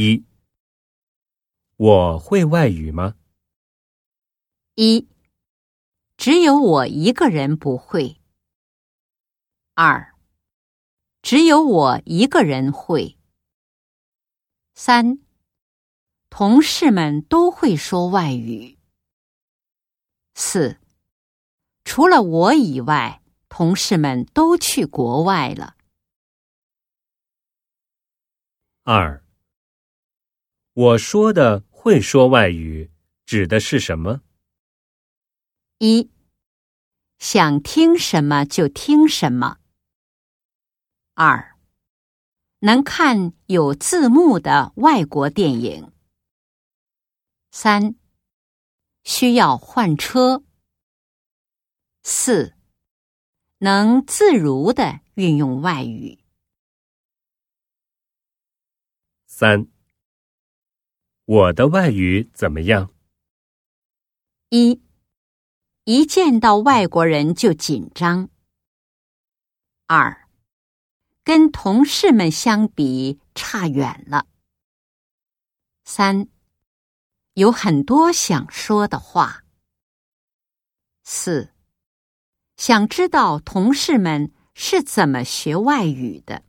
一，我会外语吗？一，只有我一个人不会。二，只有我一个人会。三，同事们都会说外语。四，除了我以外，同事们都去国外了。二，我说的会说外语指的是什么？一，想听什么就听什么。二，能看有字幕的外国电影。三，需要换车。四，能自如的运用外语。三，我的外语怎么样？一，一见到外国人就紧张。二，跟同事们相比差远了。三，有很多想说的话。四，想知道同事们是怎么学外语的。